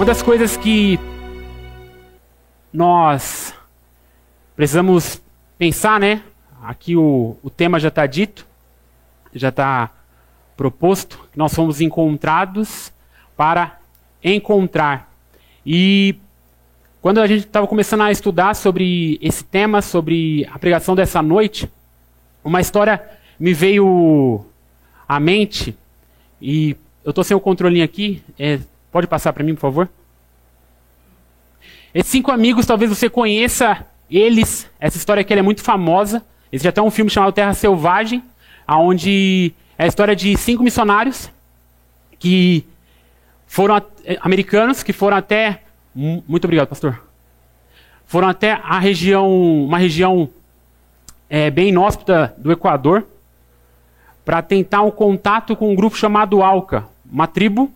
Uma das coisas que nós precisamos pensar, né? Aqui o, o tema já está dito, já está proposto, que nós fomos encontrados para encontrar. E quando a gente estava começando a estudar sobre esse tema, sobre a pregação dessa noite, uma história me veio à mente, e eu estou sem o controlinho aqui, é, Pode passar para mim, por favor? Esses cinco amigos, talvez você conheça eles. Essa história aqui é muito famosa. Existe até um filme chamado Terra Selvagem, onde é a história de cinco missionários que foram eh, americanos que foram até muito obrigado, pastor. Foram até a região, uma região é, bem inóspita do Equador, para tentar um contato com um grupo chamado Alca, uma tribo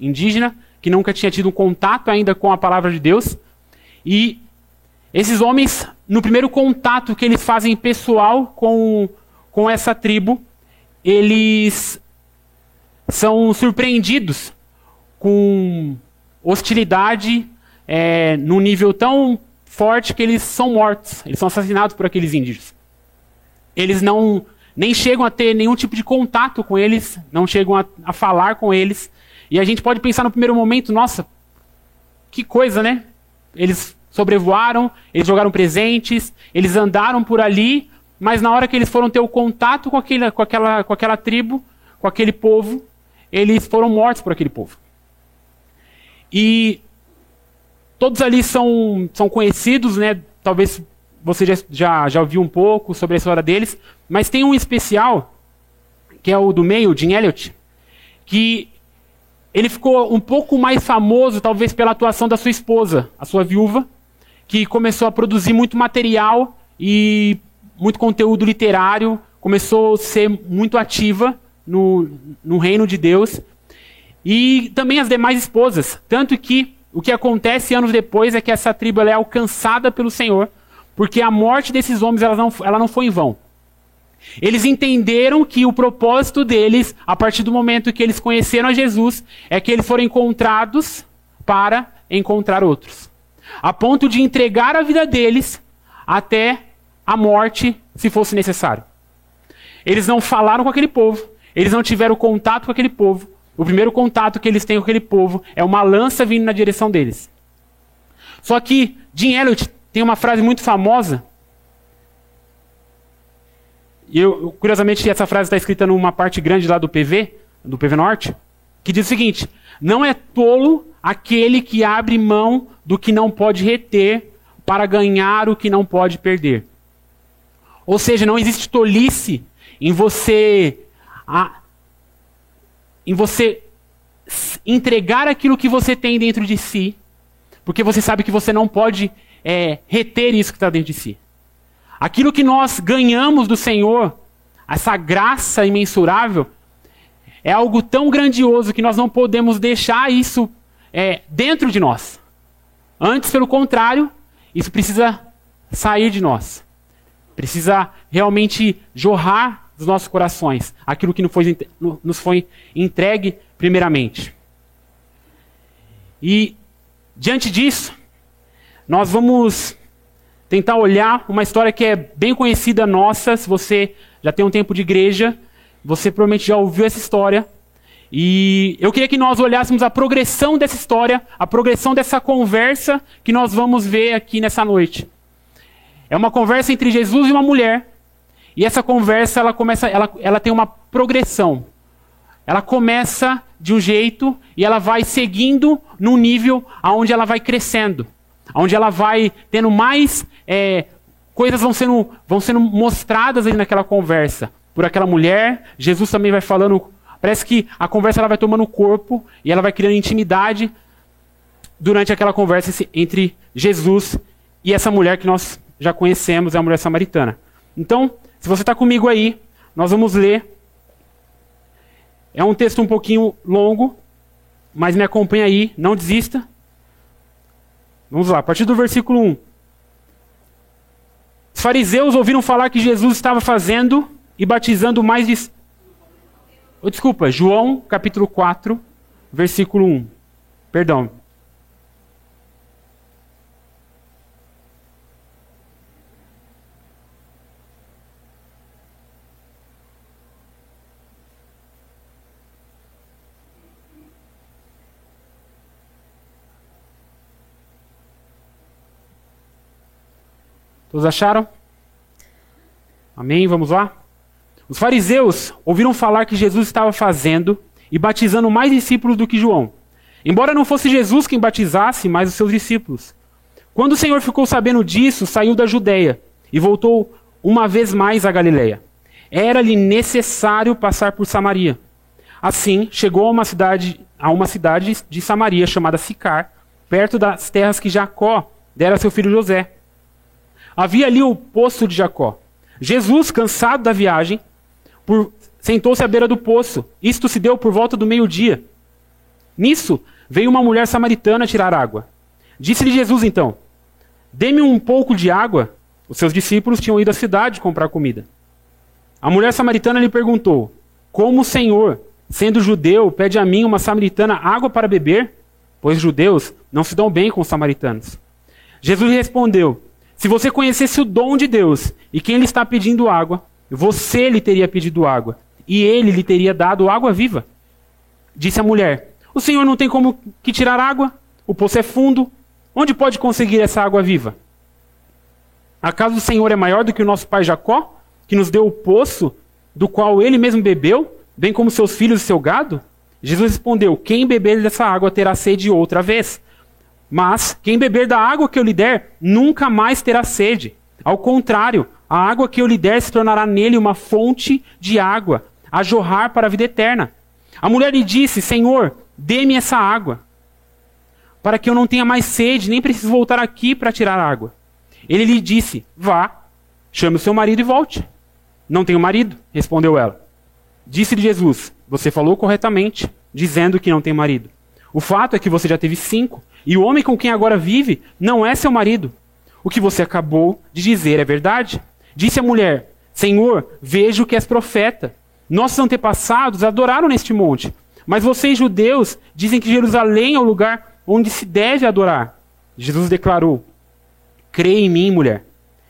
indígena, que nunca tinha tido um contato ainda com a palavra de Deus. E esses homens, no primeiro contato que eles fazem pessoal com, com essa tribo, eles são surpreendidos com hostilidade é, num nível tão forte que eles são mortos, eles são assassinados por aqueles índios. Eles não nem chegam a ter nenhum tipo de contato com eles, não chegam a, a falar com eles, e a gente pode pensar no primeiro momento, nossa, que coisa, né? Eles sobrevoaram, eles jogaram presentes, eles andaram por ali, mas na hora que eles foram ter o contato com, aquele, com, aquela, com aquela tribo, com aquele povo, eles foram mortos por aquele povo. E todos ali são, são conhecidos, né? Talvez você já, já, já ouviu um pouco sobre a história deles, mas tem um especial, que é o do meio, o Jim Elliot, que ele ficou um pouco mais famoso, talvez, pela atuação da sua esposa, a sua viúva, que começou a produzir muito material e muito conteúdo literário, começou a ser muito ativa no, no reino de Deus. E também as demais esposas. Tanto que o que acontece anos depois é que essa tribo é alcançada pelo Senhor, porque a morte desses homens ela não, ela não foi em vão. Eles entenderam que o propósito deles, a partir do momento que eles conheceram a Jesus, é que eles foram encontrados para encontrar outros. A ponto de entregar a vida deles até a morte, se fosse necessário. Eles não falaram com aquele povo, eles não tiveram contato com aquele povo. O primeiro contato que eles têm com aquele povo é uma lança vindo na direção deles. Só que Jim Elliot tem uma frase muito famosa e eu, curiosamente, essa frase está escrita numa parte grande lá do PV, do PV Norte, que diz o seguinte: Não é tolo aquele que abre mão do que não pode reter para ganhar o que não pode perder. Ou seja, não existe tolice em você a, em você entregar aquilo que você tem dentro de si, porque você sabe que você não pode é, reter isso que está dentro de si. Aquilo que nós ganhamos do Senhor, essa graça imensurável, é algo tão grandioso que nós não podemos deixar isso é, dentro de nós. Antes, pelo contrário, isso precisa sair de nós. Precisa realmente jorrar dos nossos corações aquilo que nos foi entregue primeiramente. E, diante disso, nós vamos tentar olhar uma história que é bem conhecida nossa. Se você já tem um tempo de igreja, você provavelmente já ouviu essa história. E eu queria que nós olhássemos a progressão dessa história, a progressão dessa conversa que nós vamos ver aqui nessa noite. É uma conversa entre Jesus e uma mulher. E essa conversa ela começa, ela, ela tem uma progressão. Ela começa de um jeito e ela vai seguindo num nível aonde ela vai crescendo onde ela vai tendo mais é, coisas vão sendo, vão sendo mostradas ali naquela conversa por aquela mulher. Jesus também vai falando, parece que a conversa ela vai tomando corpo e ela vai criando intimidade durante aquela conversa entre Jesus e essa mulher que nós já conhecemos, é a mulher samaritana. Então, se você está comigo aí, nós vamos ler. É um texto um pouquinho longo, mas me acompanha aí, não desista. Vamos lá, a partir do versículo 1. Os fariseus ouviram falar que Jesus estava fazendo e batizando mais de. Oh, desculpa, João capítulo 4, versículo 1. Perdão. Todos acharam? Amém? Vamos lá? Os fariseus ouviram falar que Jesus estava fazendo e batizando mais discípulos do que João. Embora não fosse Jesus quem batizasse, mas os seus discípulos. Quando o Senhor ficou sabendo disso, saiu da Judéia e voltou uma vez mais à Galiléia. Era-lhe necessário passar por Samaria. Assim, chegou a uma cidade, a uma cidade de Samaria chamada Sicar, perto das terras que Jacó dera a seu filho José. Havia ali o poço de Jacó. Jesus, cansado da viagem, sentou-se à beira do poço. Isto se deu por volta do meio-dia. Nisso, veio uma mulher samaritana tirar água. Disse-lhe Jesus então: Dê-me um pouco de água. Os seus discípulos tinham ido à cidade comprar comida. A mulher samaritana lhe perguntou: Como o Senhor, sendo judeu, pede a mim, uma samaritana, água para beber? Pois judeus não se dão bem com os samaritanos. Jesus respondeu: Se você conhecesse o dom de Deus e quem lhe está pedindo água, você lhe teria pedido água, e ele lhe teria dado água viva. Disse a mulher: O senhor não tem como que tirar água? O poço é fundo. Onde pode conseguir essa água viva? Acaso o Senhor é maior do que o nosso pai Jacó, que nos deu o poço do qual ele mesmo bebeu, bem como seus filhos e seu gado? Jesus respondeu: Quem beber dessa água terá sede outra vez. Mas quem beber da água que eu lhe der, nunca mais terá sede. Ao contrário, a água que eu lhe der se tornará nele uma fonte de água, a jorrar para a vida eterna. A mulher lhe disse: Senhor, dê-me essa água, para que eu não tenha mais sede, nem preciso voltar aqui para tirar água. Ele lhe disse: Vá, chame o seu marido e volte. Não tenho marido, respondeu ela. Disse-lhe Jesus: Você falou corretamente, dizendo que não tem marido. O fato é que você já teve cinco, e o homem com quem agora vive não é seu marido. O que você acabou de dizer é verdade. Disse a mulher: Senhor, vejo que és profeta. Nossos antepassados adoraram neste monte, mas vocês, judeus, dizem que Jerusalém é o lugar onde se deve adorar. Jesus declarou: Creia em mim, mulher.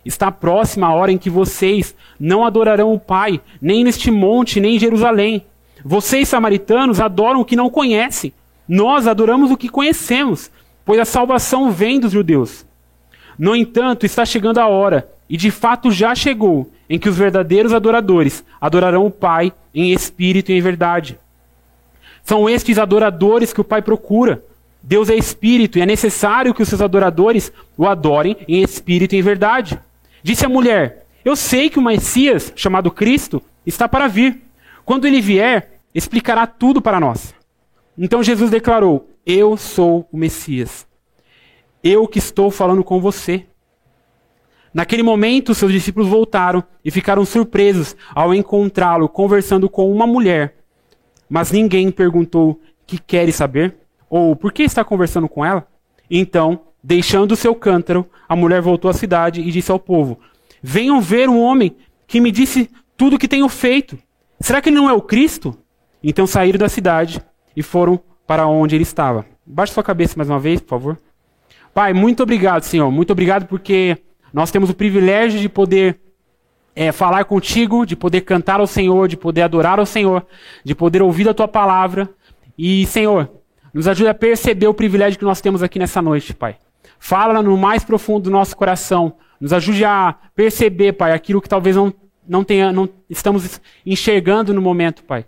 Está próxima a hora em que vocês não adorarão o Pai, nem neste monte, nem em Jerusalém. Vocês, samaritanos, adoram o que não conhecem. Nós adoramos o que conhecemos, pois a salvação vem dos judeus. No entanto, está chegando a hora e de fato já chegou, em que os verdadeiros adoradores adorarão o Pai em espírito e em verdade. São estes adoradores que o Pai procura. Deus é espírito e é necessário que os seus adoradores o adorem em espírito e em verdade. Disse a mulher: Eu sei que o Messias, chamado Cristo, está para vir. Quando ele vier, explicará tudo para nós. Então Jesus declarou: Eu sou o Messias. Eu que estou falando com você. Naquele momento, seus discípulos voltaram e ficaram surpresos ao encontrá-lo conversando com uma mulher. Mas ninguém perguntou: Que queres saber? Ou por que está conversando com ela? Então, deixando seu cântaro, a mulher voltou à cidade e disse ao povo: Venham ver um homem que me disse tudo o que tenho feito. Será que ele não é o Cristo? Então saíram da cidade e foram para onde ele estava. Baixe sua cabeça mais uma vez, por favor. Pai, muito obrigado, Senhor. Muito obrigado porque nós temos o privilégio de poder é, falar contigo, de poder cantar ao Senhor, de poder adorar ao Senhor, de poder ouvir a tua palavra. E, Senhor, nos ajude a perceber o privilégio que nós temos aqui nessa noite, Pai. Fala no mais profundo do nosso coração. Nos ajude a perceber, Pai, aquilo que talvez não, não, tenha, não estamos enxergando no momento, Pai.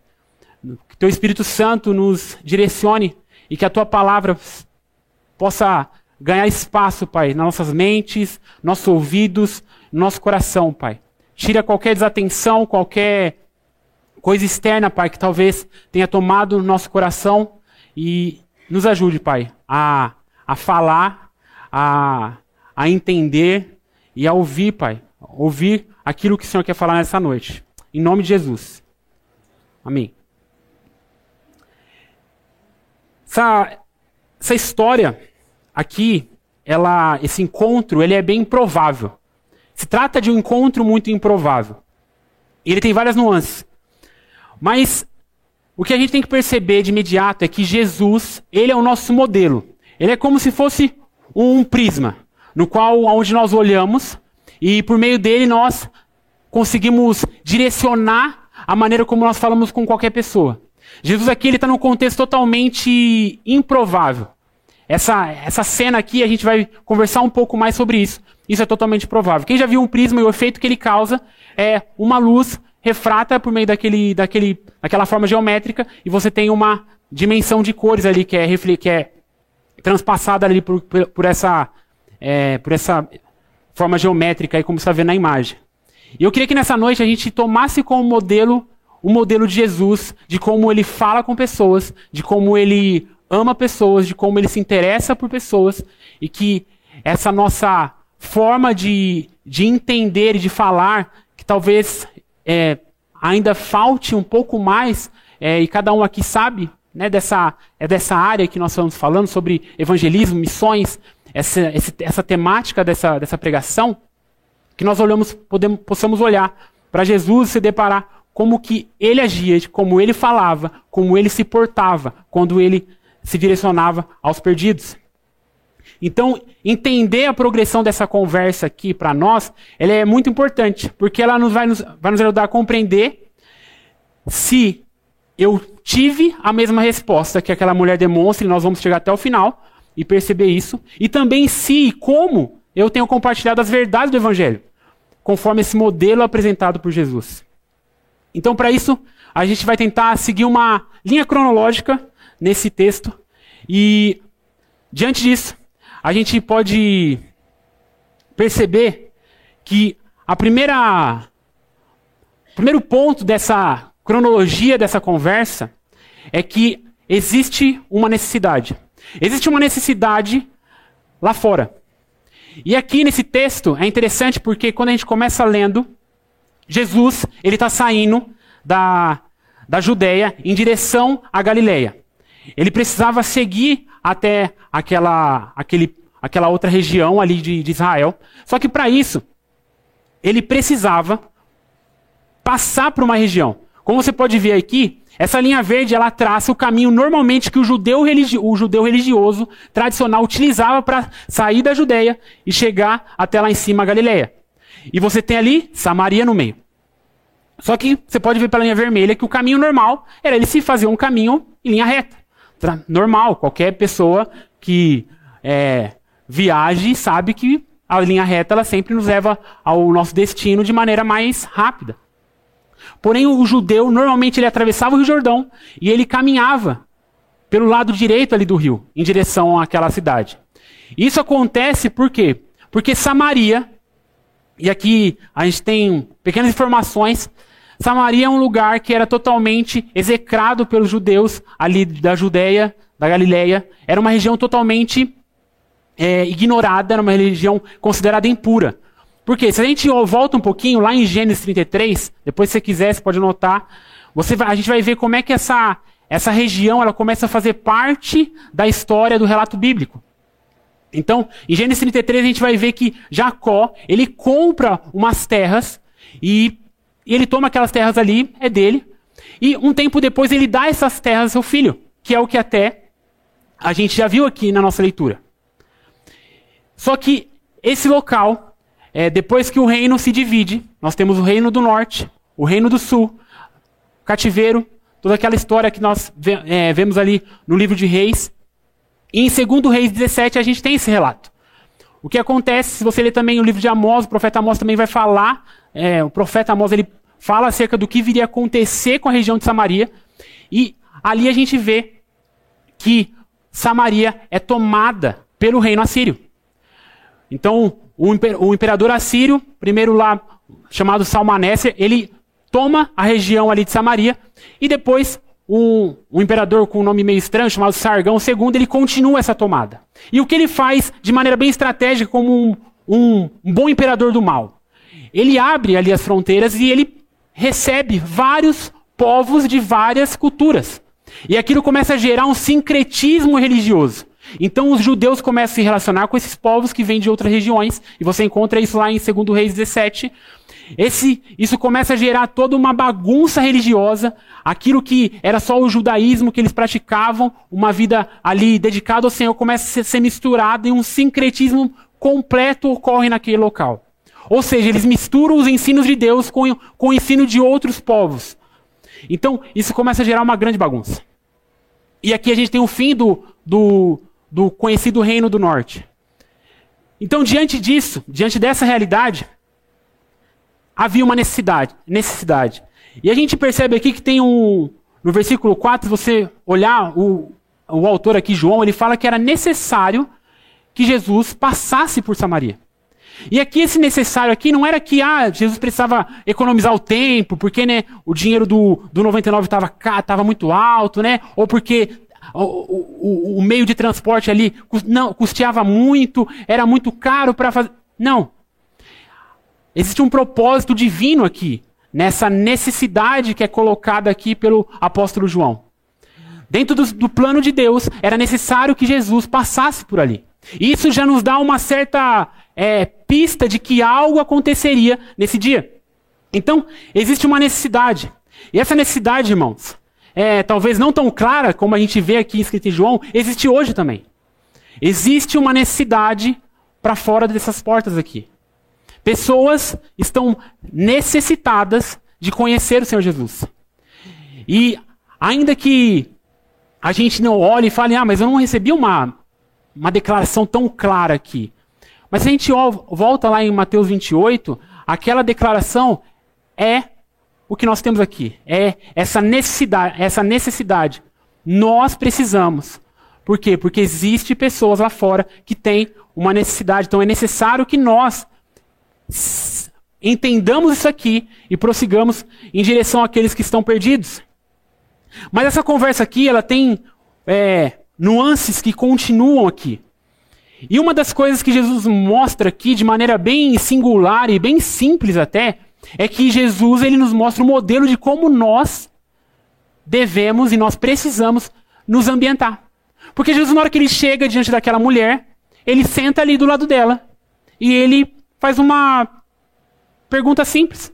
Que Teu Espírito Santo nos direcione e que a Tua palavra possa ganhar espaço, Pai, nas nossas mentes, nossos ouvidos, nosso coração, Pai. Tira qualquer desatenção, qualquer coisa externa, Pai, que talvez tenha tomado nosso coração e nos ajude, Pai, a, a falar, a, a entender e a ouvir, Pai. Ouvir aquilo que o Senhor quer falar nessa noite. Em nome de Jesus. Amém. Essa, essa história aqui, ela, esse encontro, ele é bem improvável. Se trata de um encontro muito improvável. Ele tem várias nuances. Mas o que a gente tem que perceber de imediato é que Jesus, ele é o nosso modelo. Ele é como se fosse um prisma, no qual onde nós olhamos e por meio dele nós conseguimos direcionar a maneira como nós falamos com qualquer pessoa. Jesus aqui está num contexto totalmente improvável. essa, essa cena aqui, a gente vai conversar um pouco mais sobre isso. Isso é totalmente provável. Quem já viu um prisma e o efeito que ele causa é uma luz refrata por meio daquele, daquele, daquela forma geométrica e você tem uma dimensão de cores ali que é, que é transpassada ali por, por, por essa, é, por essa forma geométrica, aí, como você está vendo na imagem. E eu queria que nessa noite a gente tomasse como modelo o modelo de Jesus, de como ele fala com pessoas, de como ele ama pessoas, de como ele se interessa por pessoas, e que essa nossa forma de, de entender e de falar, que talvez é, ainda falte um pouco mais, é, e cada um aqui sabe né, dessa, é dessa área que nós estamos falando, sobre evangelismo, missões, essa, essa temática dessa, dessa pregação, que nós olhamos, podemos, possamos olhar para Jesus e se deparar como que ele agia, como ele falava, como ele se portava quando ele se direcionava aos perdidos. Então, entender a progressão dessa conversa aqui para nós, ela é muito importante, porque ela nos vai, nos vai nos ajudar a compreender se eu tive a mesma resposta que aquela mulher demonstra, e nós vamos chegar até o final e perceber isso, e também se e como eu tenho compartilhado as verdades do Evangelho, conforme esse modelo apresentado por Jesus. Então, para isso, a gente vai tentar seguir uma linha cronológica nesse texto, e diante disso, a gente pode perceber que a primeira o primeiro ponto dessa cronologia dessa conversa é que existe uma necessidade. Existe uma necessidade lá fora. E aqui nesse texto é interessante porque quando a gente começa lendo, Jesus ele está saindo da, da Judéia em direção à Galileia. Ele precisava seguir até aquela, aquele, aquela outra região ali de, de Israel. Só que para isso, ele precisava passar por uma região. Como você pode ver aqui, essa linha verde ela traça o caminho normalmente que o judeu, religi o judeu religioso tradicional utilizava para sair da Judéia e chegar até lá em cima a Galileia. E você tem ali Samaria no meio. Só que você pode ver pela linha vermelha que o caminho normal era ele se fazer um caminho em linha reta. Normal, qualquer pessoa que é, viaje sabe que a linha reta ela sempre nos leva ao nosso destino de maneira mais rápida. Porém, o judeu normalmente ele atravessava o Rio Jordão e ele caminhava pelo lado direito ali do rio, em direção àquela cidade. Isso acontece por quê? Porque Samaria, e aqui a gente tem pequenas informações, Samaria é um lugar que era totalmente execrado pelos judeus ali da Judéia, da Galileia. Era uma região totalmente é, ignorada, era uma religião considerada impura. Por quê? Se a gente volta um pouquinho lá em Gênesis 33, depois se você quiser, você pode anotar, você vai, a gente vai ver como é que essa, essa região ela começa a fazer parte da história do relato bíblico. Então, em Gênesis 33 a gente vai ver que Jacó, ele compra umas terras e e ele toma aquelas terras ali, é dele. E um tempo depois ele dá essas terras ao seu filho, que é o que até a gente já viu aqui na nossa leitura. Só que esse local, é, depois que o reino se divide, nós temos o reino do norte, o reino do sul, cativeiro, toda aquela história que nós é, vemos ali no livro de Reis. E em 2 Reis 17 a gente tem esse relato. O que acontece, se você ler também o livro de Amós, o profeta Amós também vai falar, é, o profeta Amós ele fala acerca do que viria a acontecer com a região de Samaria. E ali a gente vê que Samaria é tomada pelo reino assírio. Então, o, imperador assírio, primeiro lá chamado Salmanéser, ele toma a região ali de Samaria e depois um, um, imperador com um nome meio estranho, chamado Sargão II, ele continua essa tomada. E o que ele faz de maneira bem estratégica, como um, um, um bom imperador do mal? Ele abre ali as fronteiras e ele recebe vários povos de várias culturas. E aquilo começa a gerar um sincretismo religioso. Então os judeus começam a se relacionar com esses povos que vêm de outras regiões, e você encontra isso lá em 2 Reis 17. Esse, isso começa a gerar toda uma bagunça religiosa, aquilo que era só o judaísmo que eles praticavam, uma vida ali dedicada ao Senhor, começa a ser misturado e um sincretismo completo ocorre naquele local. Ou seja, eles misturam os ensinos de Deus com, com o ensino de outros povos. Então, isso começa a gerar uma grande bagunça. E aqui a gente tem o fim do, do, do conhecido Reino do Norte. Então, diante disso, diante dessa realidade, havia uma necessidade, necessidade. E a gente percebe aqui que tem um. No versículo 4, você olhar, o, o autor aqui, João, ele fala que era necessário que Jesus passasse por Samaria. E aqui esse necessário aqui não era que ah, Jesus precisava economizar o tempo, porque né, o dinheiro do, do 99 estava muito alto, né? Ou porque o, o, o, meio de transporte ali custeava muito, era muito caro para fazer. Não. Existe um propósito divino aqui, nessa necessidade que é colocada aqui pelo apóstolo João. Dentro do, do plano de Deus, era necessário que Jesus passasse por ali. Isso já nos dá uma certa é, pista de que algo aconteceria nesse dia. Então, existe uma necessidade. E essa necessidade, irmãos, é, talvez não tão clara como a gente vê aqui escrito em João, existe hoje também. Existe uma necessidade para fora dessas portas aqui. Pessoas estão necessitadas de conhecer o Senhor Jesus. E ainda que a gente não olhe e fale, ah, mas eu não recebi uma, uma declaração tão clara aqui. Mas se a gente volta lá em Mateus 28, aquela declaração é o que nós temos aqui. É essa necessidade, essa necessidade. Nós precisamos. Por quê? Porque existe pessoas lá fora que têm uma necessidade. Então é necessário que nós entendamos isso aqui e prossigamos em direção àqueles que estão perdidos. Mas essa conversa aqui, ela tem é, nuances que continuam aqui. E uma das coisas que Jesus mostra aqui de maneira bem singular e bem simples até, é que Jesus ele nos mostra o um modelo de como nós devemos e nós precisamos nos ambientar. Porque Jesus, na hora que ele chega diante daquela mulher, ele senta ali do lado dela e ele faz uma pergunta simples.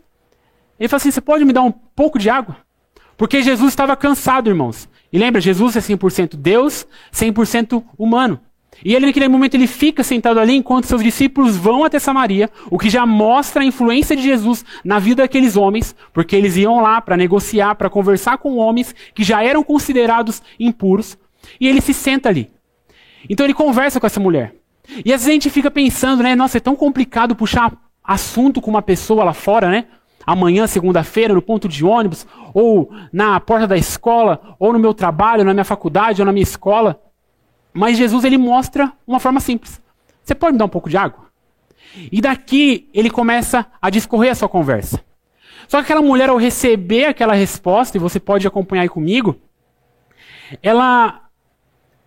Ele fala assim: Você pode me dar um pouco de água? Porque Jesus estava cansado, irmãos. E lembra, Jesus é 100% Deus, 100% humano. E ele, naquele momento, ele fica sentado ali enquanto seus discípulos vão até Samaria, o que já mostra a influência de Jesus na vida daqueles homens, porque eles iam lá para negociar, para conversar com homens que já eram considerados impuros, e ele se senta ali. Então ele conversa com essa mulher. E às vezes a gente fica pensando, né, nossa, é tão complicado puxar assunto com uma pessoa lá fora, né? amanhã, segunda-feira, no ponto de ônibus, ou na porta da escola, ou no meu trabalho, na minha faculdade, ou na minha escola. Mas Jesus ele mostra uma forma simples. Você pode me dar um pouco de água? E daqui ele começa a discorrer a sua conversa. Só que aquela mulher, ao receber aquela resposta, e você pode acompanhar aí comigo, ela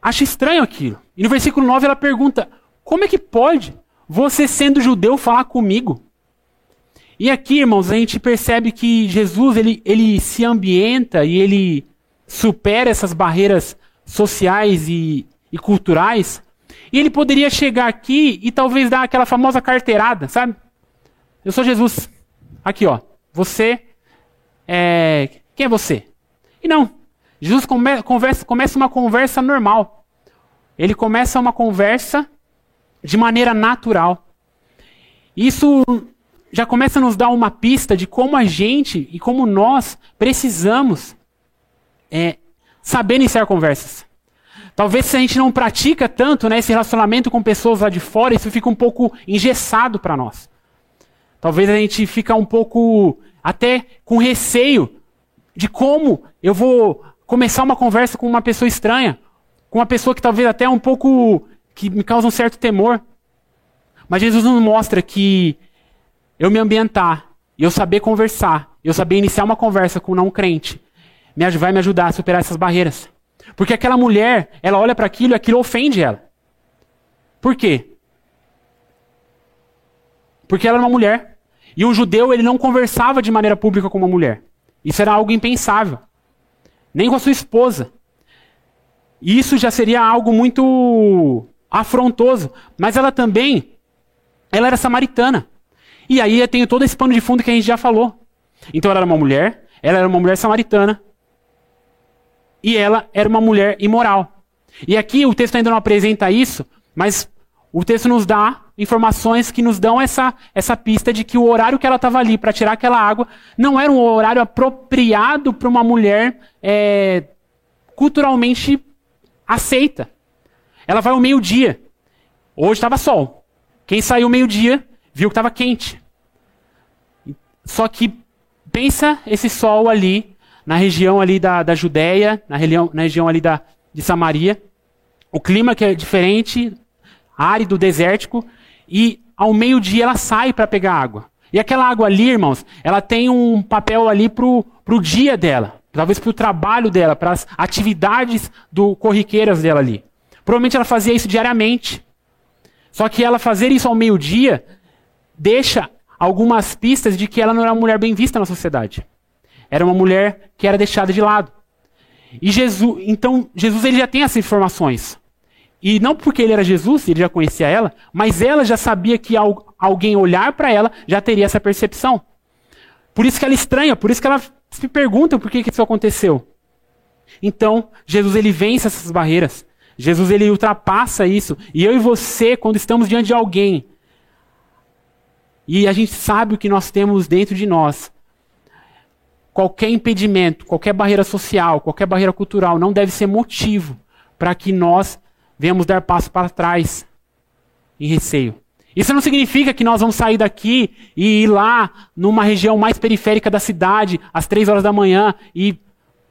acha estranho aquilo. E no versículo 9 ela pergunta: Como é que pode você, sendo judeu, falar comigo? E aqui, irmãos, a gente percebe que Jesus ele, ele se ambienta e ele supera essas barreiras sociais e, e culturais. E ele poderia chegar aqui e talvez dar aquela famosa carteirada, sabe? Eu sou Jesus. Aqui, ó. Você é. Quem é você? E não. Jesus come, começa uma conversa normal. Ele começa uma conversa de maneira natural. Isso já começa a nos dar uma pista de como a gente e como nós precisamos é, saber iniciar conversas. Talvez se a gente não pratica tanto né, esse relacionamento com pessoas lá de fora, isso fica um pouco engessado para nós. Talvez a gente fica um pouco até com receio de como eu vou começar uma conversa com uma pessoa estranha, com uma pessoa que talvez até um pouco que me causa um certo temor. Mas Jesus nos mostra que eu me ambientar, eu saber conversar, eu saber iniciar uma conversa com um não crente, vai me ajudar a superar essas barreiras. Porque aquela mulher, ela olha para aquilo e aquilo ofende ela. Por quê? Porque ela é uma mulher. E um judeu, ele não conversava de maneira pública com uma mulher. Isso era algo impensável. Nem com a sua esposa. E isso já seria algo muito afrontoso. Mas ela também, ela era samaritana. E aí tenho todo esse pano de fundo que a gente já falou. Então ela era uma mulher, ela era uma mulher samaritana, e ela era uma mulher imoral. E aqui o texto ainda não apresenta isso, mas o texto nos dá informações que nos dão essa, essa pista de que o horário que ela estava ali para tirar aquela água não era um horário apropriado para uma mulher é, culturalmente aceita. Ela vai ao meio-dia. Hoje estava sol. Quem saiu meio-dia viu que estava quente. Só que pensa esse sol ali, na região ali da, da Judéia, na região, na região ali da, de Samaria. O clima que é diferente, árido, desértico. E ao meio-dia ela sai para pegar água. E aquela água ali, irmãos, ela tem um papel ali pro, pro dia dela. Talvez para o trabalho dela, para as atividades do corriqueiras dela ali. Provavelmente ela fazia isso diariamente. Só que ela fazer isso ao meio-dia deixa algumas pistas de que ela não era uma mulher bem vista na sociedade. Era uma mulher que era deixada de lado. E Jesus, então Jesus ele já tem essas informações. E não porque ele era Jesus, ele já conhecia ela, mas ela já sabia que alguém olhar para ela já teria essa percepção. Por isso que ela estranha, por isso que ela se pergunta por que, que isso aconteceu. Então, Jesus ele vence essas barreiras. Jesus ele ultrapassa isso. E eu e você, quando estamos diante de alguém, e a gente sabe o que nós temos dentro de nós, qualquer impedimento, qualquer barreira social, qualquer barreira cultural não deve ser motivo para que nós venhamos dar passo para trás em receio. Isso não significa que nós vamos sair daqui e ir lá numa região mais periférica da cidade às três horas da manhã e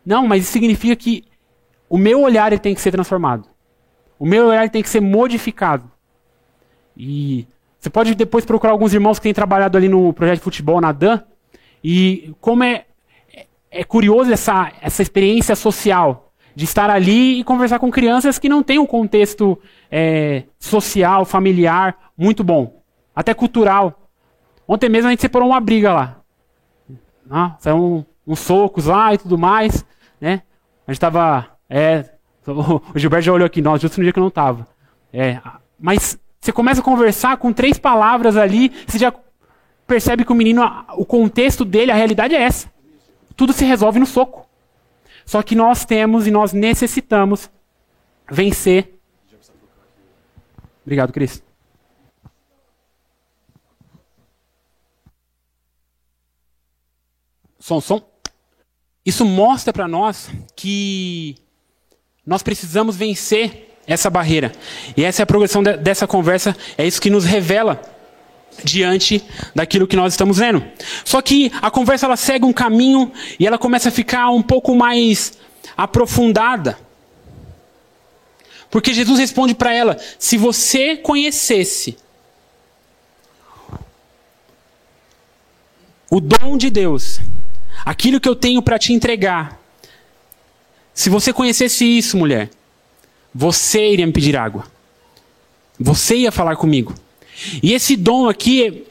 não, mas isso significa que o meu olhar ele tem que ser transformado. O meu olhar tem que ser modificado. E você pode depois procurar alguns irmãos que têm trabalhado ali no projeto de futebol na Dan. E como é, é curioso essa, essa experiência social de estar ali e conversar com crianças que não têm um contexto é, social, familiar muito bom, até cultural. Ontem mesmo a gente separou uma briga lá. Ah, saiu uns socos lá e tudo mais. Né? A gente estava. É, o Gilberto já olhou aqui, nós, justo no dia que eu não estava. É, mas você começa a conversar com três palavras ali, você já percebe que o menino, o contexto dele, a realidade é essa. Tudo se resolve no soco. Só que nós temos e nós necessitamos vencer. Obrigado, Cris. Som, som. Isso mostra para nós que nós precisamos vencer essa barreira. E essa é a progressão de, dessa conversa, é isso que nos revela diante daquilo que nós estamos vendo. Só que a conversa ela segue um caminho e ela começa a ficar um pouco mais aprofundada. Porque Jesus responde para ela: se você conhecesse o dom de Deus, aquilo que eu tenho para te entregar, se você conhecesse isso, mulher, você iria me pedir água. Você ia falar comigo. E esse dom aqui,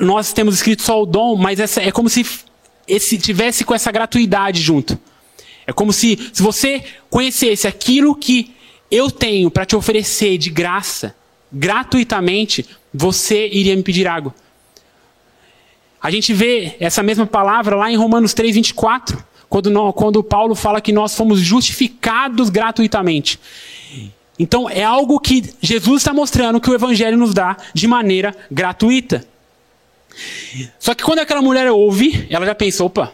nós temos escrito só o dom, mas essa, é como se esse tivesse com essa gratuidade junto. É como se, se você conhecesse aquilo que eu tenho para te oferecer de graça, gratuitamente, você iria me pedir água. A gente vê essa mesma palavra lá em Romanos 3, 24 quando, quando Paulo fala que nós somos justificados gratuitamente. Então é algo que Jesus está mostrando que o Evangelho nos dá de maneira gratuita. Só que quando aquela mulher ouve, ela já pensa: opa,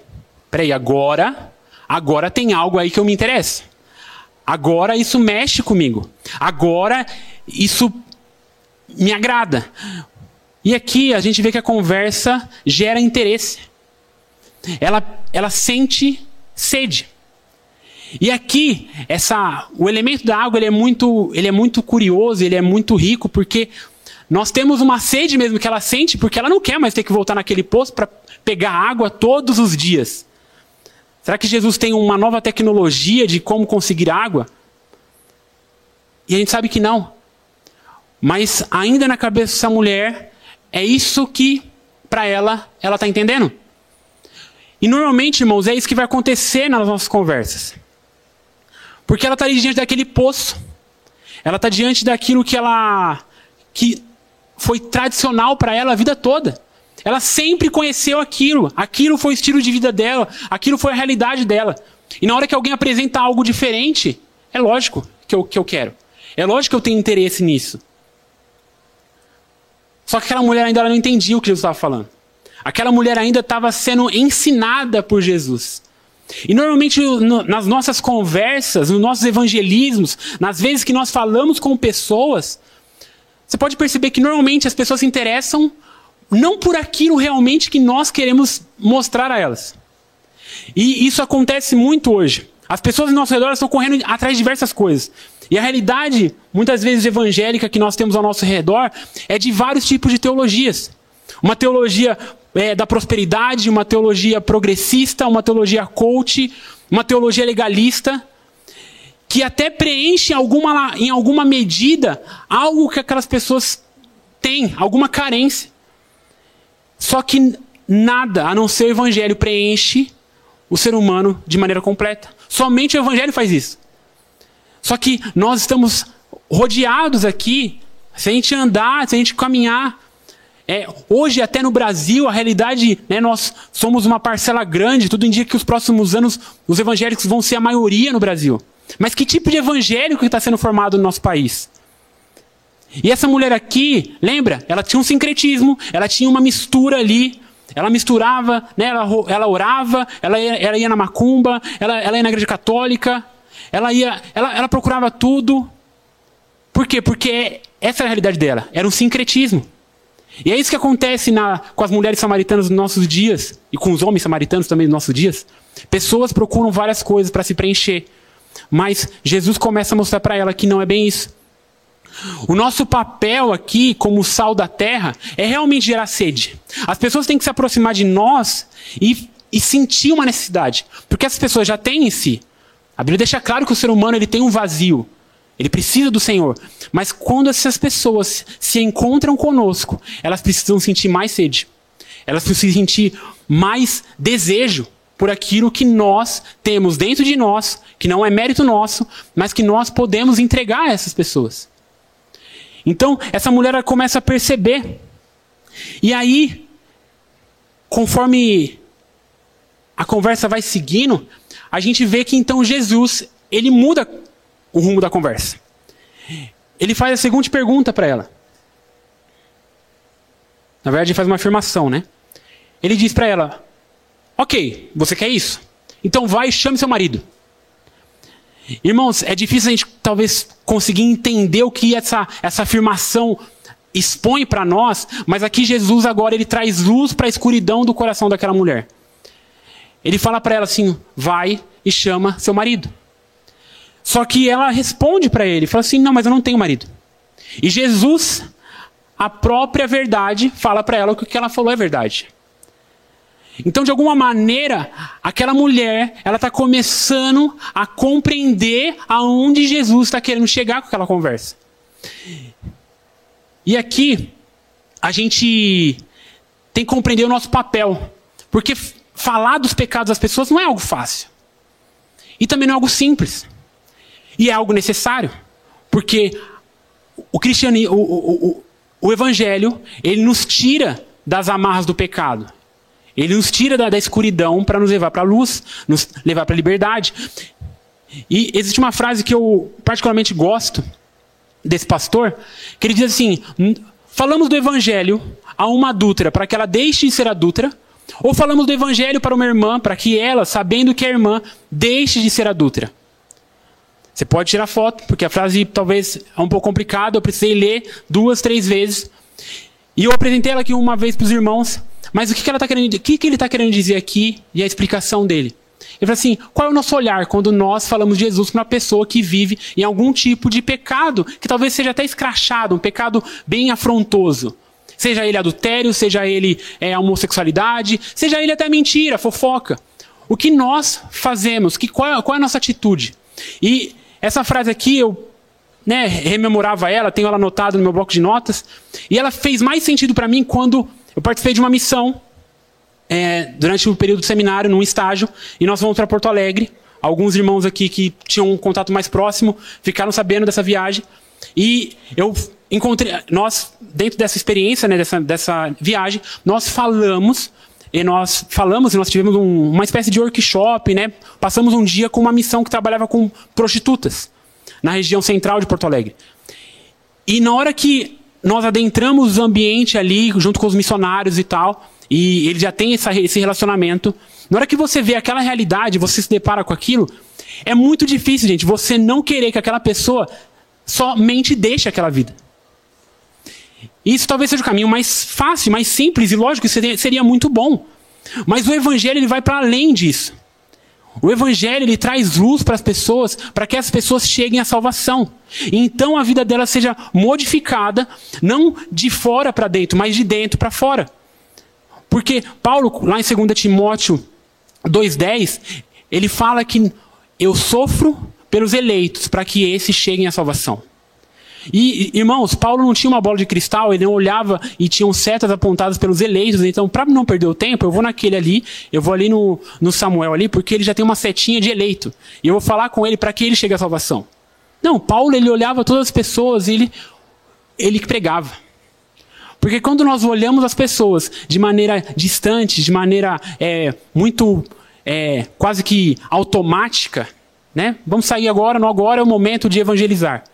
peraí, agora, agora tem algo aí que eu me interessa. Agora isso mexe comigo. Agora isso me agrada. E aqui a gente vê que a conversa gera interesse. Ela, ela sente sede. E aqui, essa, o elemento da água ele é, muito, ele é muito curioso, ele é muito rico, porque nós temos uma sede mesmo que ela sente, porque ela não quer mais ter que voltar naquele poço para pegar água todos os dias. Será que Jesus tem uma nova tecnologia de como conseguir água? E a gente sabe que não. Mas ainda na cabeça dessa mulher, é isso que, para ela, ela está entendendo. E normalmente, irmãos, é isso que vai acontecer nas nossas conversas. Porque ela está diante daquele poço. Ela está diante daquilo que ela que foi tradicional para ela a vida toda. Ela sempre conheceu aquilo. Aquilo foi o estilo de vida dela. Aquilo foi a realidade dela. E na hora que alguém apresenta algo diferente, é lógico que eu, que eu quero. É lógico que eu tenho interesse nisso. Só que aquela mulher ainda não entendia o que Jesus estava falando. Aquela mulher ainda estava sendo ensinada por Jesus. E normalmente no, nas nossas conversas, nos nossos evangelismos, nas vezes que nós falamos com pessoas, você pode perceber que normalmente as pessoas se interessam não por aquilo realmente que nós queremos mostrar a elas. E isso acontece muito hoje. As pessoas ao nosso redor estão correndo atrás de diversas coisas. E a realidade, muitas vezes evangélica, que nós temos ao nosso redor, é de vários tipos de teologias. Uma teologia é, da prosperidade, uma teologia progressista, uma teologia coach, uma teologia legalista, que até preenche alguma, em alguma medida algo que aquelas pessoas têm, alguma carência. Só que nada, a não ser o evangelho, preenche o ser humano de maneira completa. Somente o evangelho faz isso. Só que nós estamos rodeados aqui, se a gente andar, se a gente caminhar. É, hoje, até no Brasil, a realidade, né, nós somos uma parcela grande, tudo indica que os próximos anos os evangélicos vão ser a maioria no Brasil. Mas que tipo de evangélico está sendo formado no nosso país? E essa mulher aqui, lembra? Ela tinha um sincretismo, ela tinha uma mistura ali. Ela misturava, né? ela, ela orava, ela ia, ela ia na macumba, ela, ela ia na igreja católica, ela, ia, ela, ela procurava tudo. Por quê? Porque essa era a realidade dela, era um sincretismo. E é isso que acontece na, com as mulheres samaritanas nos nossos dias, e com os homens samaritanos também nos nossos dias. Pessoas procuram várias coisas para se preencher. Mas Jesus começa a mostrar para ela que não é bem isso. O nosso papel aqui, como sal da terra, é realmente gerar sede. As pessoas têm que se aproximar de nós e, e sentir uma necessidade. Porque as pessoas já têm em si. A Bíblia deixa claro que o ser humano ele tem um vazio. Ele precisa do Senhor. Mas quando essas pessoas se encontram conosco, elas precisam sentir mais sede. Elas precisam sentir mais desejo por aquilo que nós temos dentro de nós, que não é mérito nosso, mas que nós podemos entregar a essas pessoas. Então, essa mulher começa a perceber. E aí, conforme a conversa vai seguindo, a gente vê que então Jesus, ele muda o rumo da conversa. Ele faz a seguinte pergunta para ela. Na verdade, ele faz uma afirmação, né? Ele diz para ela: Ok, você quer isso? Então vai e chame seu marido. Irmãos, é difícil a gente talvez conseguir entender o que essa, essa afirmação expõe para nós, mas aqui Jesus agora ele traz luz para a escuridão do coração daquela mulher. Ele fala para ela assim: vai e chama seu marido. Só que ela responde para ele, fala assim: não, mas eu não tenho marido. E Jesus, a própria verdade, fala para ela que o que ela falou é verdade. Então, de alguma maneira, aquela mulher, ela está começando a compreender aonde Jesus está querendo chegar com aquela conversa. E aqui, a gente tem que compreender o nosso papel. Porque falar dos pecados das pessoas não é algo fácil. E também não é algo simples. E é algo necessário. Porque o cristianismo, o, o, o, o evangelho, ele nos tira das amarras do pecado. Ele nos tira da, da escuridão para nos levar para a luz, nos levar para a liberdade. E existe uma frase que eu particularmente gosto desse pastor, que ele diz assim: falamos do evangelho a uma adúltera para que ela deixe de ser adúltera, ou falamos do evangelho para uma irmã para que ela, sabendo que é irmã, deixe de ser adúltera. Você pode tirar foto, porque a frase talvez é um pouco complicada, eu precisei ler duas, três vezes. E eu apresentei ela aqui uma vez para os irmãos. Mas o que, que, ela tá querendo, o que, que ele está querendo dizer aqui e a explicação dele? Ele fala assim: qual é o nosso olhar quando nós falamos de Jesus para uma pessoa que vive em algum tipo de pecado, que talvez seja até escrachado, um pecado bem afrontoso? Seja ele adultério, seja ele é, homossexualidade, seja ele até mentira, fofoca. O que nós fazemos? Que, qual, qual é a nossa atitude? E essa frase aqui, eu né, rememorava ela, tenho ela anotada no meu bloco de notas, e ela fez mais sentido para mim quando eu participei de uma missão é, durante o período do seminário, num estágio, e nós fomos para Porto Alegre. Alguns irmãos aqui que tinham um contato mais próximo ficaram sabendo dessa viagem. E eu encontrei, nós, dentro dessa experiência, né, dessa, dessa viagem, nós falamos e nós falamos e nós tivemos um, uma espécie de workshop, né? Passamos um dia com uma missão que trabalhava com prostitutas na região central de Porto Alegre. E na hora que nós adentramos o ambiente ali, junto com os missionários e tal, e ele já tem essa, esse relacionamento. Na hora que você vê aquela realidade, você se depara com aquilo, é muito difícil, gente, você não querer que aquela pessoa somente deixe aquela vida. Isso talvez seja o caminho mais fácil, mais simples e lógico, seria, seria muito bom. Mas o evangelho ele vai para além disso. O evangelho ele traz luz para as pessoas, para que as pessoas cheguem à salvação. Então a vida delas seja modificada, não de fora para dentro, mas de dentro para fora. Porque Paulo, lá em 2 Timóteo 2,10, ele fala que eu sofro pelos eleitos, para que esses cheguem à salvação. E, irmãos, Paulo não tinha uma bola de cristal, ele não olhava e tinham setas apontadas pelos eleitos, então, para não perder o tempo, eu vou naquele ali, eu vou ali no, no Samuel ali, porque ele já tem uma setinha de eleito. E eu vou falar com ele para que ele chegue à salvação. Não, Paulo, ele olhava todas as pessoas e ele, ele pregava. Porque quando nós olhamos as pessoas de maneira distante, de maneira é, muito é, quase que automática, né? Vamos sair agora, não agora é o momento de evangelizar.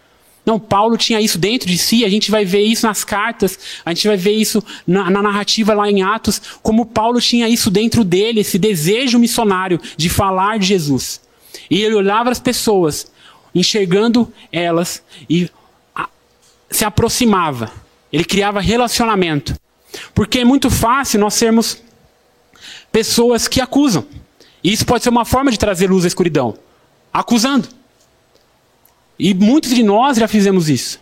Não, Paulo tinha isso dentro de si, a gente vai ver isso nas cartas, a gente vai ver isso na, na, narrativa lá em Atos, como Paulo tinha isso dentro dele, esse desejo missionário de falar de Jesus. E ele olhava as pessoas, enxergando elas e a, se aproximava. Ele criava relacionamento. Porque é muito fácil nós sermos pessoas que acusam. E isso pode ser uma forma de trazer luz à escuridão acusando. E muitos de nós já fizemos isso.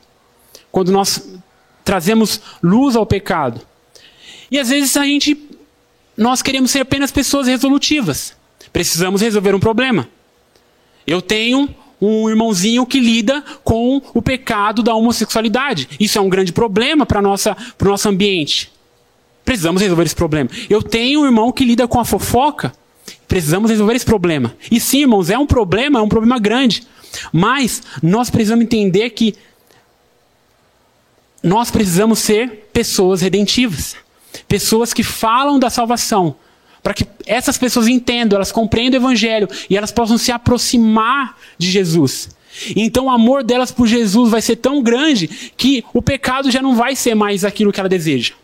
Quando nós trazemos luz ao pecado. E às vezes a gente nós queremos ser apenas pessoas resolutivas. Precisamos resolver um problema. Eu tenho um irmãozinho que lida com o pecado da homossexualidade. Isso é um grande problema para o nosso ambiente. Precisamos resolver esse problema. Eu tenho um irmão que lida com a fofoca. Precisamos resolver esse problema. E sim, irmãos, é um problema, é um problema grande. Mas nós precisamos entender que nós precisamos ser pessoas redentivas. Pessoas que falam da salvação. Para que essas pessoas entendam, elas compreendam o Evangelho e elas possam se aproximar de Jesus. Então o amor delas por Jesus vai ser tão grande que o pecado já não vai ser mais aquilo que ela deseja.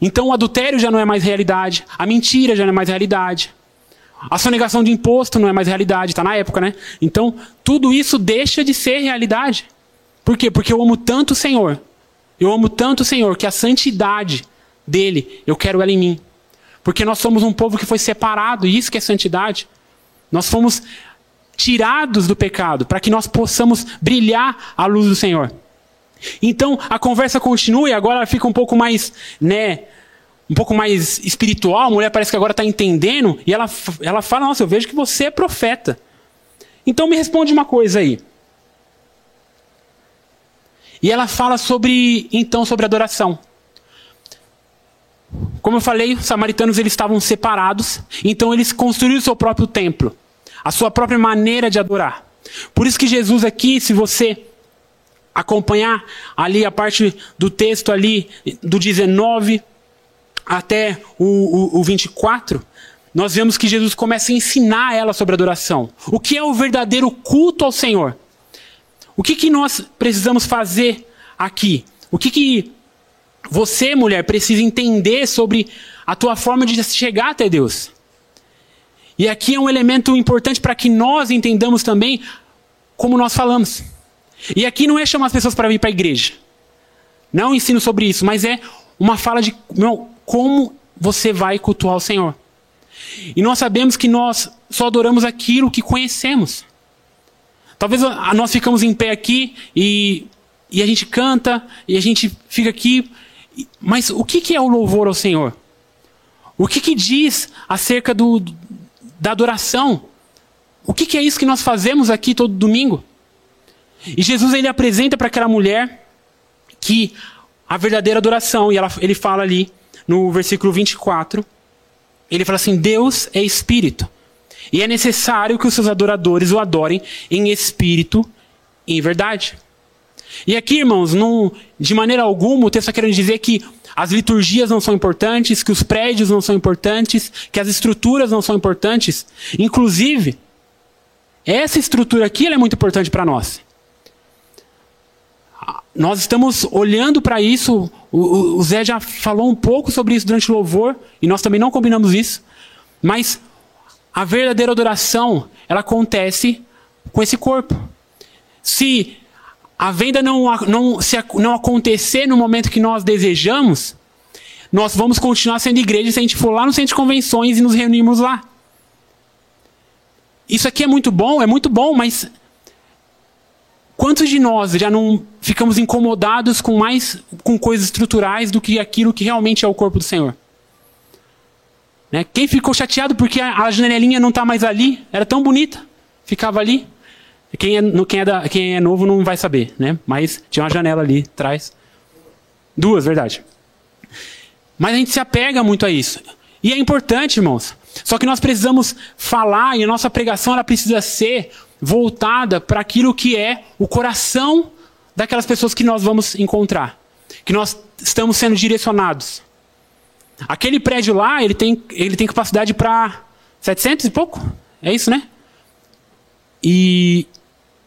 Então o adultério já não é mais realidade, a mentira já não é mais realidade, a sonegação de imposto não é mais realidade, está na época, né? Então, tudo isso deixa de ser realidade. Por quê? Porque eu amo tanto o Senhor. Eu amo tanto o Senhor que a santidade dele, eu quero ela em mim. Porque nós somos um povo que foi separado, e isso que é santidade. Nós fomos tirados do pecado para que nós possamos brilhar a luz do Senhor. Então, a conversa continua e agora fica um pouco mais, né, um pouco mais espiritual, a mulher parece que agora está entendendo, e ela, ela fala: Nossa, eu vejo que você é profeta. Então me responde uma coisa aí. E ela fala sobre, então, sobre adoração. Como eu falei, os samaritanos eles estavam separados, então eles construíram o seu próprio templo, a sua própria maneira de adorar. Por isso que Jesus aqui, se você acompanhar ali a parte do texto ali do 19 até o, o, o 24, nós vemos que Jesus começa a ensinar ela sobre adoração. O que é o verdadeiro culto ao Senhor? O que, que nós precisamos fazer aqui? O que, que você, mulher, precisa entender sobre a tua forma de chegar até Deus? E aqui é um elemento importante para que nós entendamos também como nós falamos. E aqui não é chamar as pessoas para vir para a igreja. Não ensino sobre isso, mas é uma fala de meu, como você vai cultuar o Senhor. E nós sabemos que nós só adoramos aquilo que conhecemos. Talvez nós ficamos em pé aqui e, e a gente canta e a gente fica aqui. Mas o que, que é o louvor ao Senhor? O que, que diz acerca do, da adoração? O que, que é isso que nós fazemos aqui todo domingo? E Jesus ele apresenta para aquela mulher que a verdadeira adoração, e ela, ele fala ali no versículo 24, ele fala assim: Deus é espírito. E é necessário que os seus adoradores o adorem em espírito e em verdade. E aqui, irmãos, não, de maneira alguma o texto está querendo dizer que as liturgias não são importantes, que os prédios não são importantes, que as estruturas não são importantes. Inclusive, essa estrutura aqui é muito importante para nós. Nós estamos olhando para isso, o, o, Zé já falou um pouco sobre isso durante o louvor, e nós também não combinamos isso. Mas a verdadeira adoração, ela acontece com esse corpo. Se a venda não, não, se não acontecer no momento que nós desejamos, nós vamos continuar sendo igreja se a gente for lá no centro de convenções e nos reunirmos lá. Isso aqui é muito bom, é muito bom, mas quantos de nós já não ficamos incomodados com mais com coisas estruturais do que aquilo que realmente é o corpo do Senhor? Né? Quem ficou chateado porque a, janelinha não está mais ali, era tão bonita, ficava ali. Quem é, quem, é da, quem é novo não vai saber, né? Mas tinha uma janela ali atrás. Duas, verdade. Mas a gente se apega muito a isso. E é importante, irmãos. Só que nós precisamos falar e a nossa pregação ela precisa ser voltada para aquilo que é o coração daquelas pessoas que nós vamos encontrar, que nós estamos sendo direcionados. Aquele prédio lá, ele tem, ele tem capacidade para 700 e pouco? É isso, né? E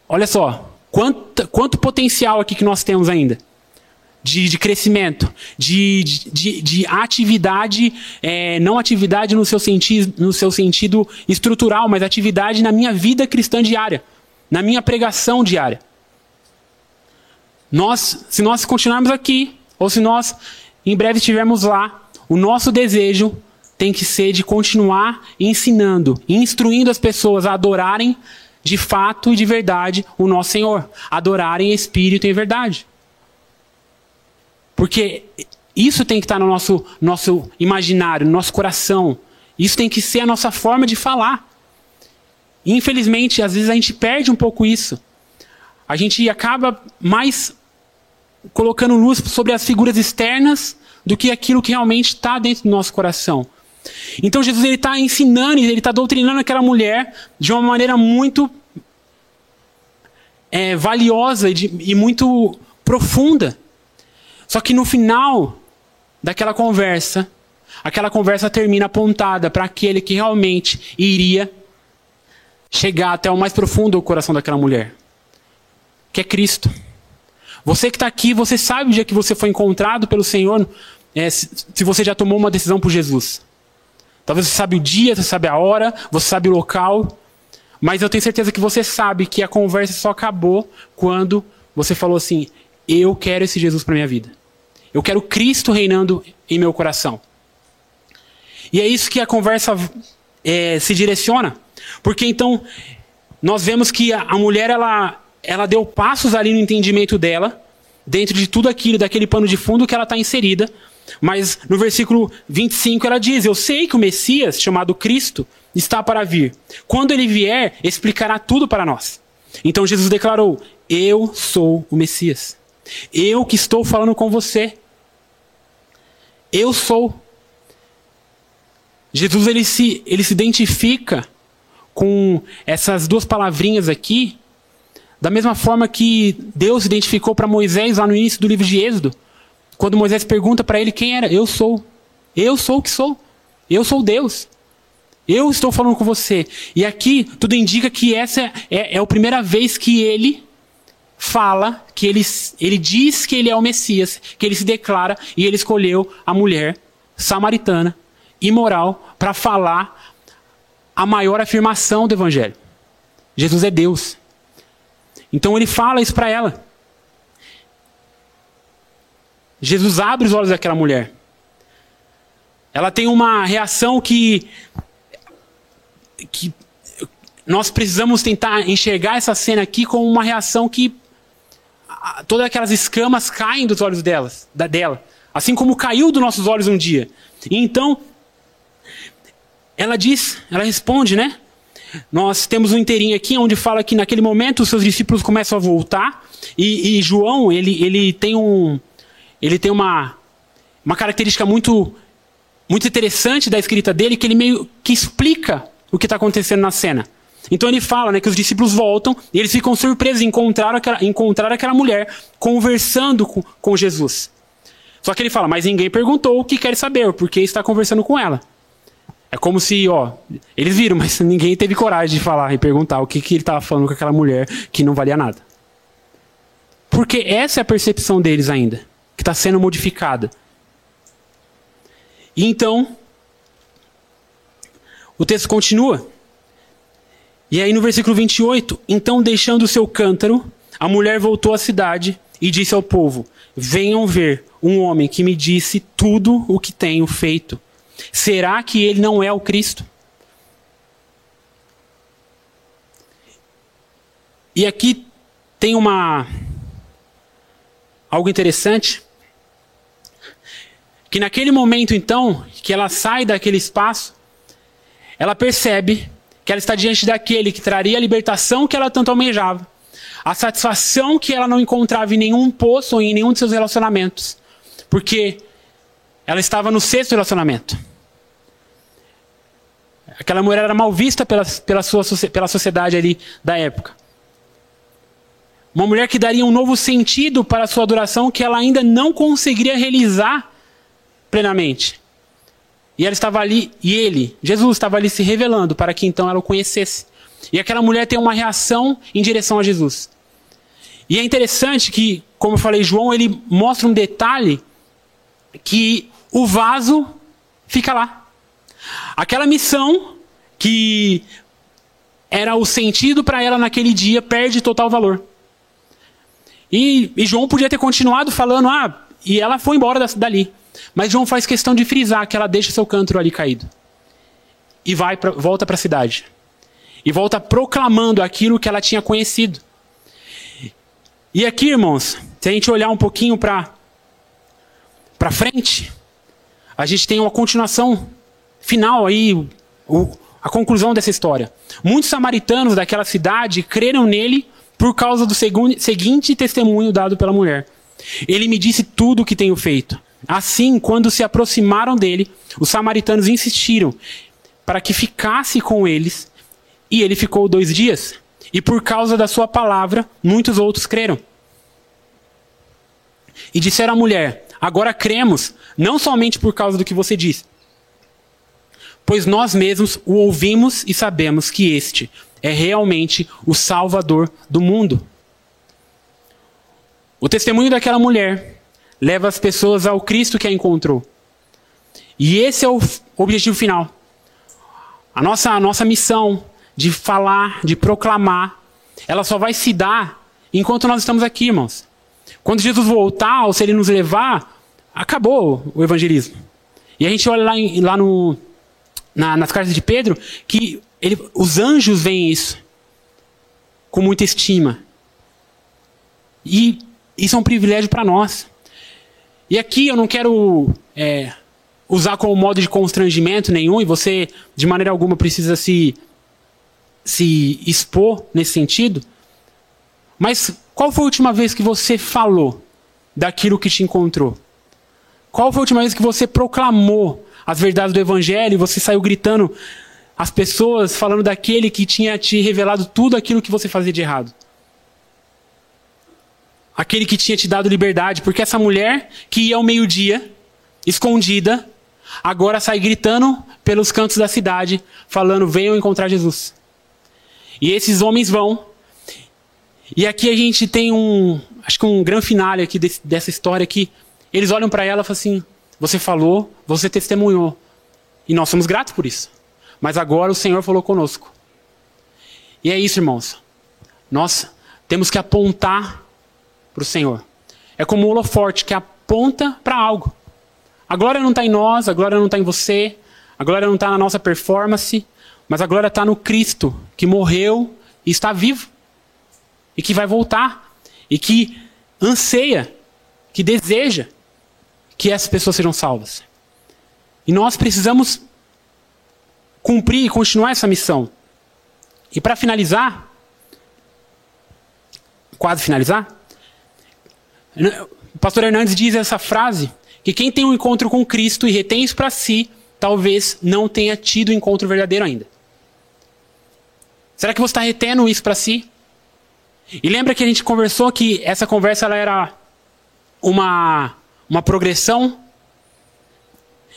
olha só, quanto, quanto potencial aqui que nós temos ainda. De, de crescimento, de, de, de atividade, é, não atividade no seu, senti no seu sentido estrutural, mas atividade na minha vida cristã diária, na minha pregação diária. Nós, se nós continuarmos aqui, ou se nós em breve estivermos lá, o nosso desejo tem que ser de continuar ensinando, instruindo as pessoas a adorarem de fato e de verdade o nosso Senhor, adorarem em espírito e verdade. Porque isso tem que estar no nosso, nosso imaginário, no nosso coração. Isso tem que ser a nossa forma de falar. Infelizmente, às vezes a gente perde um pouco isso. A gente acaba mais colocando luz sobre as figuras externas do que aquilo que realmente está dentro do nosso coração. Então Jesus ele está ensinando, ele está doutrinando aquela mulher de uma maneira muito é, valiosa e, de, e muito profunda. Só que no final daquela conversa, aquela conversa termina apontada para aquele que realmente iria chegar até o mais profundo do coração daquela mulher, que é Cristo. Você que está aqui, você sabe o dia que você foi encontrado pelo Senhor, é, se, você já tomou uma decisão por Jesus. Talvez você sabe o dia, você sabe a hora, você sabe o local, mas eu tenho certeza que você sabe que a conversa só acabou quando você falou assim: Eu quero esse Jesus para minha vida. Eu quero Cristo reinando em meu coração. E é isso que a conversa é, se direciona. Porque então, nós vemos que a, mulher, ela, ela deu passos ali no entendimento dela, dentro de tudo aquilo, daquele pano de fundo que ela está inserida, mas no versículo 25 ela diz: Eu sei que o Messias, chamado Cristo, está para vir. Quando ele vier, explicará tudo para nós. Então Jesus declarou: Eu sou o Messias. Eu que estou falando com você. Eu sou. Jesus ele se, ele se identifica com essas duas palavrinhas aqui, da mesma forma que Deus se identificou para Moisés lá no início do livro de Êxodo. Quando Moisés pergunta para ele quem era, eu sou. Eu sou o que sou. Eu sou Deus. Eu estou falando com você. E aqui tudo indica que essa é, é a primeira vez que ele fala, que ele, ele diz que ele é o Messias, que ele se declara e ele escolheu a mulher samaritana, imoral, para falar a maior afirmação do Evangelho. Jesus é Deus. Então ele fala isso para ela. Jesus abre os olhos daquela mulher. Ela tem uma reação que, que nós precisamos tentar enxergar essa cena aqui como uma reação que todas aquelas escamas caem dos olhos delas, da, dela, assim como caiu dos nossos olhos um dia. E então ela diz, ela responde, né? Nós temos um inteirinho aqui onde fala que naquele momento os seus discípulos começam a voltar e, e João ele, ele tem um ele tem uma, uma característica muito, muito interessante da escrita dele, que ele meio que explica o que está acontecendo na cena. Então ele fala né, que os discípulos voltam e eles ficam surpresos em encontrar aquela, encontrar aquela mulher conversando com, com Jesus. Só que ele fala, mas ninguém perguntou o que quer saber, porque está conversando com ela. É como se, ó, eles viram, mas ninguém teve coragem de falar e perguntar o que, que ele estava falando com aquela mulher que não valia nada. Porque essa é a percepção deles ainda que está sendo modificada. E então, o texto continua. E aí no versículo 28, então deixando o seu cântaro, a mulher voltou à cidade e disse ao povo: Venham ver um homem que me disse tudo o que tenho feito. Será que ele não é o Cristo? E aqui tem uma algo interessante que naquele momento então que ela sai daquele espaço, ela percebe que ela está diante daquele que traria a libertação que ela tanto almejava, a satisfação que ela não encontrava em nenhum poço ou em nenhum de seus relacionamentos, porque ela estava no sexto relacionamento. Aquela mulher era mal vista pela, pela, sua, pela sociedade ali da época. Uma mulher que daria um novo sentido para a sua adoração que ela ainda não conseguiria realizar plenamente. E ela estava ali, e ele, Jesus, estava ali se revelando para que então ela o conhecesse. E aquela mulher tem uma reação em direção a Jesus. E é interessante que, como eu falei, João, ele mostra um detalhe que o vaso fica lá. Aquela missão que era o sentido para ela naquele dia perde total valor. E, e, João podia ter continuado falando, ah, e ela foi embora dali. Mas João faz questão de frisar que ela deixa seu cântaro ali caído. E vai pra, volta para a cidade. E volta proclamando aquilo que ela tinha conhecido. E aqui, irmãos, se a gente olhar um pouquinho para para frente, a gente tem uma continuação final aí, o, a conclusão dessa história. Muitos samaritanos daquela cidade creram nele por causa do seguinte testemunho dado pela mulher. Ele me disse tudo o que tenho feito. Assim, quando se aproximaram dele, os samaritanos insistiram para que ficasse com eles, e ele ficou dois dias. E por causa da sua palavra, muitos outros creram. E disseram à mulher: Agora cremos, não somente por causa do que você disse, pois nós mesmos o ouvimos e sabemos que este é realmente o Salvador do mundo. O testemunho daquela mulher leva as pessoas ao Cristo que a encontrou. E esse é o objetivo final. A nossa, a nossa missão de falar, de proclamar, ela só vai se dar enquanto nós estamos aqui, irmãos. Quando Jesus voltar, ou se ele nos levar, acabou o evangelismo. E a gente olha lá, em, lá no, na, nas cartas de Pedro que ele, os anjos veem isso com muita estima. E isso é um privilégio para nós. E aqui eu não quero é, usar como modo de constrangimento nenhum, e você, de maneira alguma, precisa se, se expor nesse sentido. Mas qual foi a última vez que você falou daquilo que te encontrou? Qual foi a última vez que você proclamou as verdades do Evangelho e você saiu gritando as pessoas falando daquele que tinha te revelado tudo aquilo que você fazia de errado. Aquele que tinha te dado liberdade, porque essa mulher que ia ao meio-dia, escondida, agora sai gritando pelos cantos da cidade, falando: venham encontrar Jesus. E esses homens vão. E aqui a gente tem um, acho que um grande finale aqui desse, dessa história que eles olham para ela e falam assim: você falou, você testemunhou, e nós somos gratos por isso. Mas agora o Senhor falou conosco. E é isso, irmãos. Nós temos que apontar para o Senhor. É como um holoforte que aponta para algo. A glória não está em nós, a glória não está em você, a glória não está na nossa performance, mas a glória está no Cristo, que morreu e está vivo. E que vai voltar. E que anseia, que deseja que essas pessoas sejam salvas. E nós precisamos cumprir e continuar essa missão. E para finalizar, quase finalizar, o pastor Hernandes diz essa frase: que quem tem um encontro com Cristo e retém isso para si, talvez não tenha tido o um encontro verdadeiro ainda. Será que você está retendo isso para si? E lembra que a gente conversou que essa conversa ela era uma, uma progressão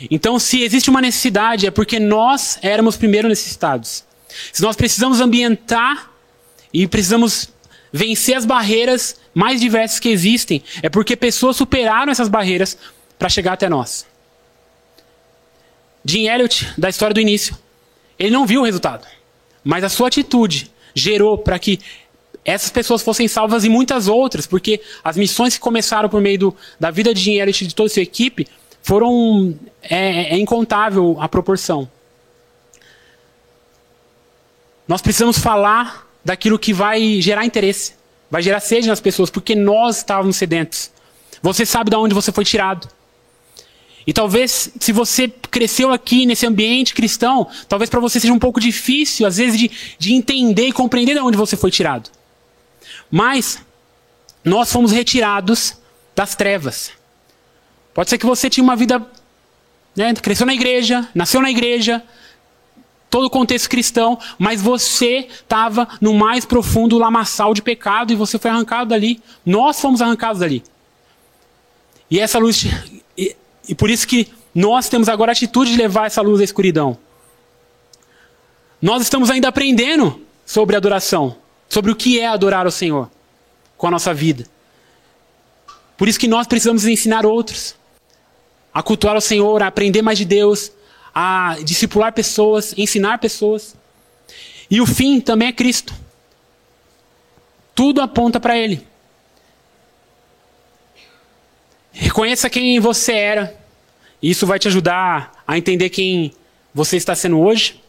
então, se existe uma necessidade, é porque nós éramos primeiro necessitados. Se nós precisamos ambientar e precisamos vencer as barreiras mais diversas que existem, é porque pessoas superaram essas barreiras para chegar até nós. Jim Elliot, da história do início, ele não viu o resultado. Mas a sua atitude gerou para que essas pessoas fossem salvas e muitas outras, porque as missões que começaram por meio do, da vida de dinheiro de toda a sua equipe foram é, é incontável a proporção. Nós precisamos falar daquilo que vai gerar interesse, vai gerar sede nas pessoas, porque nós estávamos sedentos. Você sabe de onde você foi tirado. E talvez, se você cresceu aqui nesse ambiente cristão, talvez para você seja um pouco difícil, às vezes, de, de entender e compreender de onde você foi tirado. Mas, nós fomos retirados das trevas. Pode ser que você tinha uma vida, né, cresceu na igreja, nasceu na igreja, todo o contexto cristão, mas você estava no mais profundo lamaçal de pecado e você foi arrancado dali. Nós fomos arrancados dali. E essa luz. E, e por isso que nós temos agora a atitude de levar essa luz à escuridão. Nós estamos ainda aprendendo sobre adoração, sobre o que é adorar o Senhor com a nossa vida. Por isso que nós precisamos ensinar outros a cultuar o Senhor, a aprender mais de Deus, a discipular pessoas, ensinar pessoas. E o fim também é Cristo. Tudo aponta para Ele. Reconheça quem você era. Isso vai te ajudar a entender quem você está sendo hoje.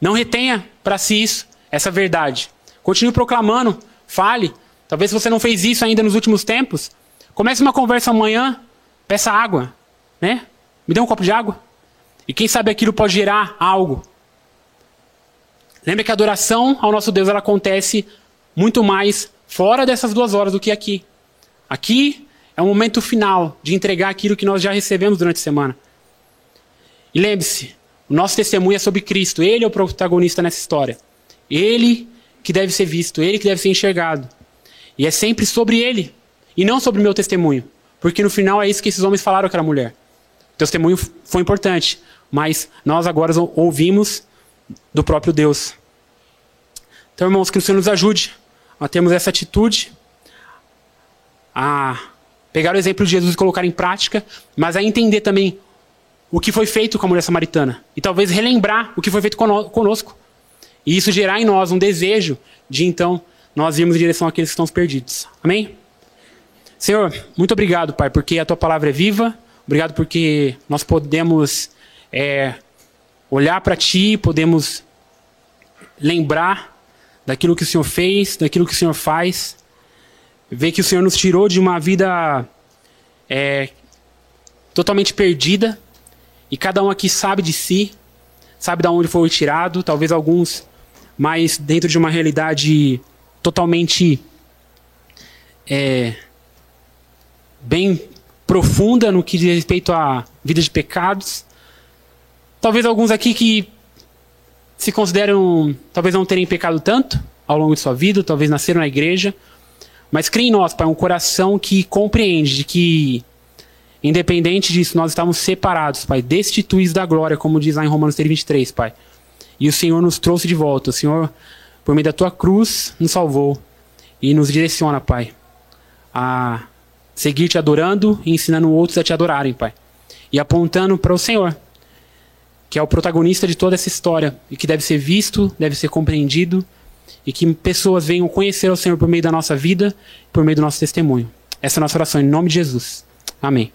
Não retenha para si isso, essa verdade. Continue proclamando, fale. Talvez você não fez isso ainda nos últimos tempos, comece uma conversa amanhã, peça água, né? Me dê um copo de água. E quem sabe aquilo pode gerar algo. Lembra que a adoração ao nosso Deus ela acontece muito mais fora dessas duas horas do que aqui. Aqui é o momento final de entregar aquilo que nós já recebemos durante a semana. E lembre-se, o nosso testemunho é sobre Cristo. Ele é o protagonista nessa história. Ele que deve ser visto, ele que deve ser enxergado. E é sempre sobre ele, e não sobre o meu testemunho. Porque no final é isso que esses homens falaram àquela mulher. O testemunho foi importante, mas nós agora ouvimos do próprio Deus. Então, irmãos, que o Senhor nos ajude a termos essa atitude, a pegar o exemplo de Jesus e colocar em prática, mas a entender também o que foi feito com a mulher samaritana. E talvez relembrar o que foi feito conosco. E isso gerar em nós um desejo de então nós irmos em direção àqueles que estão perdidos. Amém? Senhor, muito obrigado, Pai, porque a tua palavra é viva. Obrigado porque nós podemos é, olhar para Ti, podemos lembrar daquilo que o Senhor fez, daquilo que o Senhor faz, ver que o Senhor nos tirou de uma vida é, totalmente perdida e cada um aqui sabe de si, sabe de onde foi tirado, talvez alguns mais dentro de uma realidade totalmente é, bem profunda no que diz respeito à vida de pecados. Talvez alguns aqui que se consideram, talvez não terem pecado tanto ao longo de sua vida, talvez nasceram na igreja, mas crê em nós, Pai, um coração que compreende de que, independente disso, nós estamos separados, Pai, destituídos da glória, como diz lá em Romanos 3, 23, Pai. E o Senhor nos trouxe de volta. O Senhor, por meio da tua cruz, nos salvou e nos direciona, Pai, a seguir te adorando e ensinando outros a te adorarem, Pai. E apontando para o Senhor, que é o protagonista de toda essa história e que deve ser visto, deve ser compreendido e que pessoas venham conhecer o Senhor por meio da nossa vida, por meio do nosso testemunho. Essa é a nossa oração em nome de Jesus. Amém.